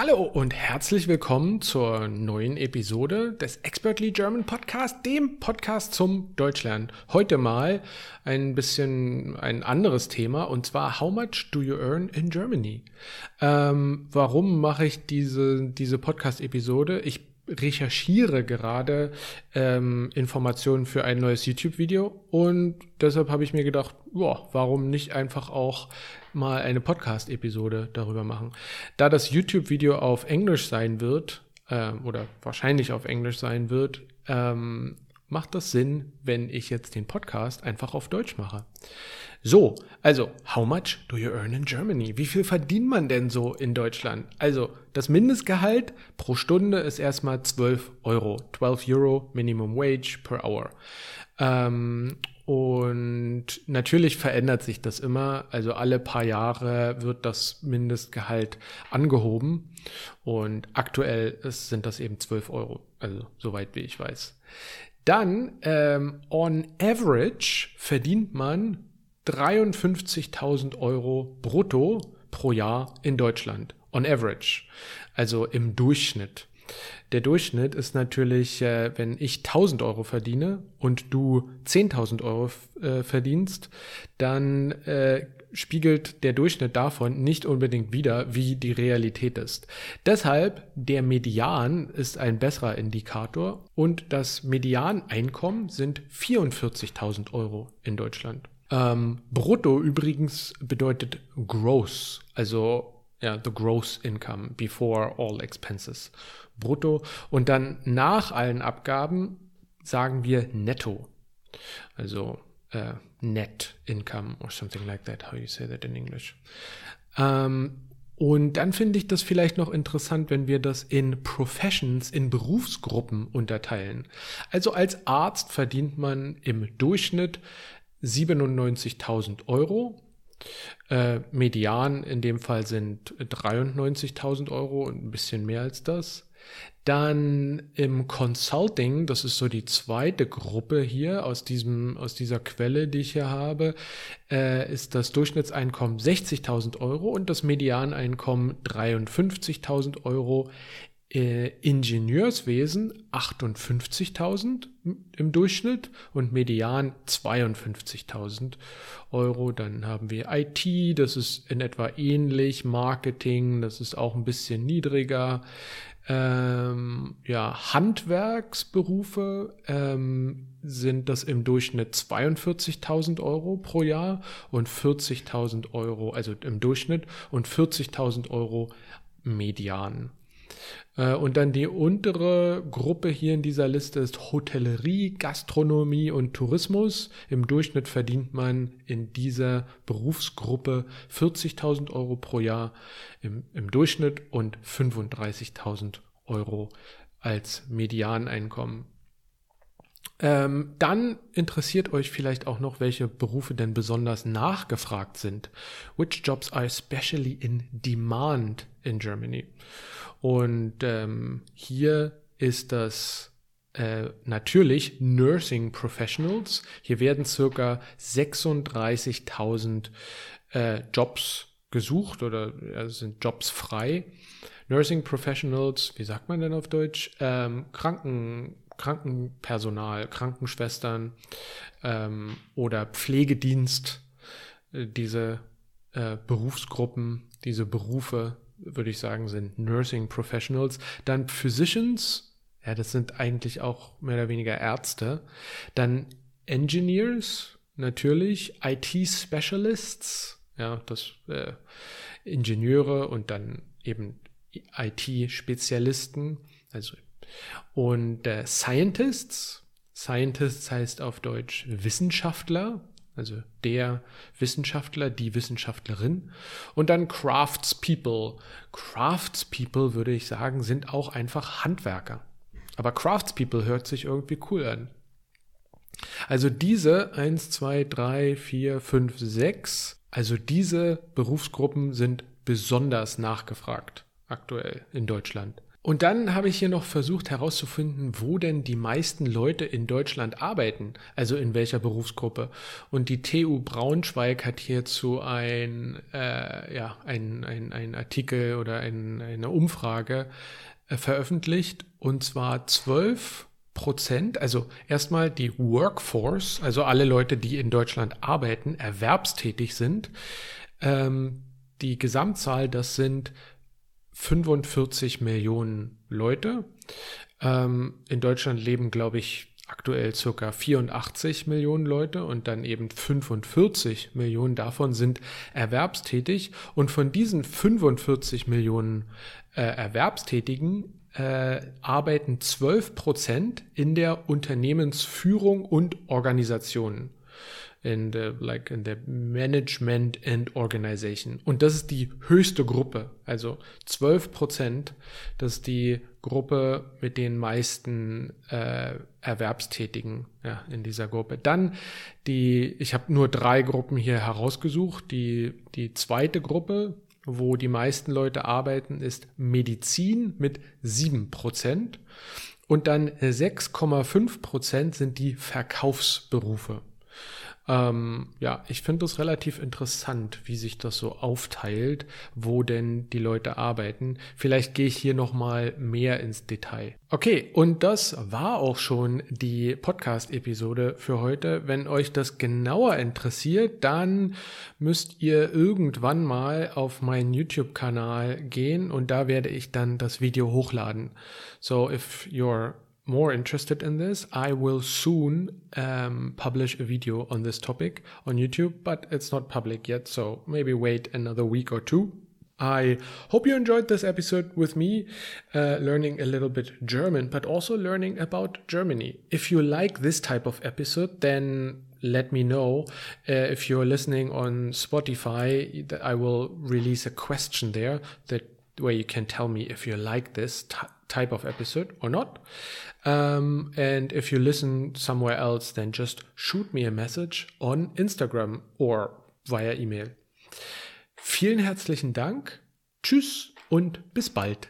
Hallo und herzlich willkommen zur neuen Episode des Expertly German Podcast, dem Podcast zum Deutschlernen. Heute mal ein bisschen ein anderes Thema und zwar How much do you earn in Germany? Ähm, warum mache ich diese, diese Podcast-Episode? Ich recherchiere gerade ähm, Informationen für ein neues YouTube-Video und deshalb habe ich mir gedacht, boah, warum nicht einfach auch mal eine Podcast-Episode darüber machen. Da das YouTube-Video auf Englisch sein wird, äh, oder wahrscheinlich auf Englisch sein wird, ähm, macht das Sinn, wenn ich jetzt den Podcast einfach auf Deutsch mache. So, also, how much do you earn in Germany? Wie viel verdient man denn so in Deutschland? Also, das Mindestgehalt pro Stunde ist erstmal 12 Euro. 12 Euro Minimum Wage per Hour. Ähm, und natürlich verändert sich das immer. Also alle paar Jahre wird das Mindestgehalt angehoben. Und aktuell ist, sind das eben 12 Euro. Also soweit wie ich weiß. Dann, ähm, on average verdient man 53.000 Euro brutto pro Jahr in Deutschland. On average. Also im Durchschnitt. Der Durchschnitt ist natürlich, äh, wenn ich 1000 Euro verdiene und du 10.000 Euro äh, verdienst, dann äh, spiegelt der Durchschnitt davon nicht unbedingt wider, wie die Realität ist. Deshalb der Median ist ein besserer Indikator und das Medianeinkommen sind 44.000 Euro in Deutschland. Ähm, brutto übrigens bedeutet gross, also ja, the gross income before all expenses. Brutto. Und dann nach allen Abgaben sagen wir netto. Also uh, net income or something like that, how you say that in English. Ähm, und dann finde ich das vielleicht noch interessant, wenn wir das in Professions, in Berufsgruppen unterteilen. Also als Arzt verdient man im Durchschnitt 97.000 Euro. Äh, Median in dem Fall sind 93.000 Euro und ein bisschen mehr als das. Dann im Consulting, das ist so die zweite Gruppe hier aus, diesem, aus dieser Quelle, die ich hier habe, äh, ist das Durchschnittseinkommen 60.000 Euro und das Medianeinkommen 53.000 Euro. Äh, Ingenieurswesen 58.000 im Durchschnitt und Median 52.000 Euro. Dann haben wir IT, das ist in etwa ähnlich, Marketing, das ist auch ein bisschen niedriger ähm, ja, Handwerksberufe ähm, sind das im Durchschnitt 42.000 Euro pro Jahr und 40.000 Euro, also im Durchschnitt und 40.000 Euro median. Äh, und dann die untere Gruppe hier in dieser Liste ist Hotellerie, Gastronomie und Tourismus. Im Durchschnitt verdient man in dieser Berufsgruppe 40.000 Euro pro Jahr im, im Durchschnitt und 35.000 Euro als Medianeinkommen. Ähm, dann interessiert euch vielleicht auch noch, welche Berufe denn besonders nachgefragt sind. Which jobs are especially in demand in Germany? Und ähm, hier ist das äh, natürlich Nursing Professionals. Hier werden circa 36.000 äh, Jobs gesucht oder äh, sind Jobs frei. Nursing Professionals, wie sagt man denn auf Deutsch? Ähm, Kranken, Krankenpersonal, Krankenschwestern ähm, oder Pflegedienst, äh, diese äh, Berufsgruppen, diese Berufe würde ich sagen, sind Nursing Professionals. Dann Physicians, ja, das sind eigentlich auch mehr oder weniger Ärzte. Dann Engineers, natürlich. IT Specialists, ja, das äh, Ingenieure und dann eben IT-Spezialisten, also und äh, Scientists. Scientists heißt auf Deutsch Wissenschaftler, also der Wissenschaftler, die Wissenschaftlerin. Und dann Craftspeople. Craftspeople, würde ich sagen, sind auch einfach Handwerker. Aber Craftspeople hört sich irgendwie cool an. Also diese 1, 2, 3, 4, 5, 6, also diese Berufsgruppen sind besonders nachgefragt aktuell in Deutschland. Und dann habe ich hier noch versucht herauszufinden, wo denn die meisten Leute in Deutschland arbeiten, also in welcher Berufsgruppe. Und die TU Braunschweig hat hierzu ein, äh, ja, ein, ein, ein Artikel oder ein, eine Umfrage äh, veröffentlicht, und zwar zwölf Prozent, also erstmal die Workforce, also alle Leute, die in Deutschland arbeiten, erwerbstätig sind. Ähm, die Gesamtzahl, das sind 45 Millionen Leute. Ähm, in Deutschland leben, glaube ich, aktuell circa 84 Millionen Leute und dann eben 45 Millionen davon sind erwerbstätig. Und von diesen 45 Millionen äh, Erwerbstätigen äh, arbeiten 12 Prozent in der Unternehmensführung und Organisationen in the like in the Management and Organization. Und das ist die höchste Gruppe, also 12 Prozent. Das ist die Gruppe mit den meisten äh, Erwerbstätigen ja, in dieser Gruppe. Dann die, ich habe nur drei Gruppen hier herausgesucht. Die, die zweite Gruppe, wo die meisten Leute arbeiten, ist Medizin mit 7 Prozent. Und dann 6,5 Prozent sind die Verkaufsberufe. Ähm, ja, ich finde es relativ interessant, wie sich das so aufteilt, wo denn die Leute arbeiten. Vielleicht gehe ich hier noch mal mehr ins Detail. Okay, und das war auch schon die Podcast-Episode für heute. Wenn euch das genauer interessiert, dann müsst ihr irgendwann mal auf meinen YouTube-Kanal gehen und da werde ich dann das Video hochladen. So, if you're more interested in this, I will soon um, publish a video on this topic on YouTube, but it's not public yet, so maybe wait another week or two. I hope you enjoyed this episode with me, uh, learning a little bit German, but also learning about Germany. If you like this type of episode, then let me know. Uh, if you're listening on Spotify, I will release a question there that where you can tell me if you like this type of episode or not. Um, and if you listen somewhere else, then just shoot me a message on Instagram or via email. Vielen herzlichen Dank. Tschüss und bis bald.